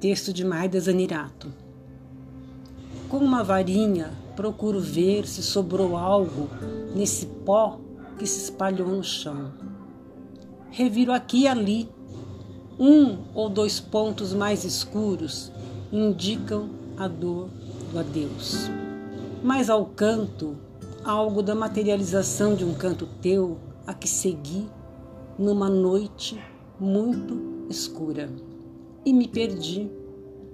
Texto de Maida Zanirato. Com uma varinha, procuro ver se sobrou algo nesse pó que se espalhou no chão. Reviro aqui e ali. Um ou dois pontos mais escuros indicam a dor do adeus. Mas ao canto, algo da materialização de um canto teu a que segui numa noite muito escura e me perdi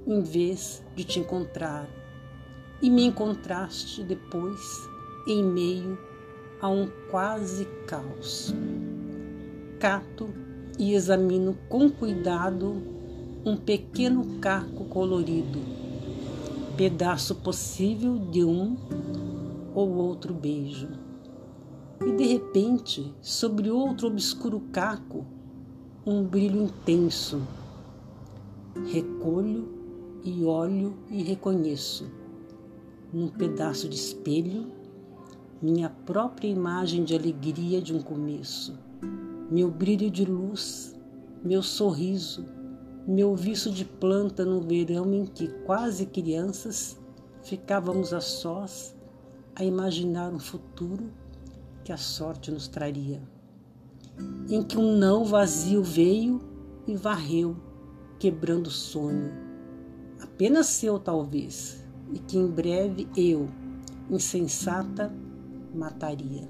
em vez de te encontrar. E me encontraste depois em meio a um quase caos. Cato e examino com cuidado um pequeno caco colorido, pedaço possível de um ou outro beijo. E de repente, sobre outro obscuro caco, um brilho intenso Recolho e olho e reconheço, num pedaço de espelho, minha própria imagem de alegria de um começo, meu brilho de luz, meu sorriso, meu viço de planta no verão em que, quase crianças, ficávamos a sós a imaginar um futuro que a sorte nos traria, em que um não vazio veio e varreu quebrando o sonho, apenas seu talvez, e que em breve eu, insensata, mataria.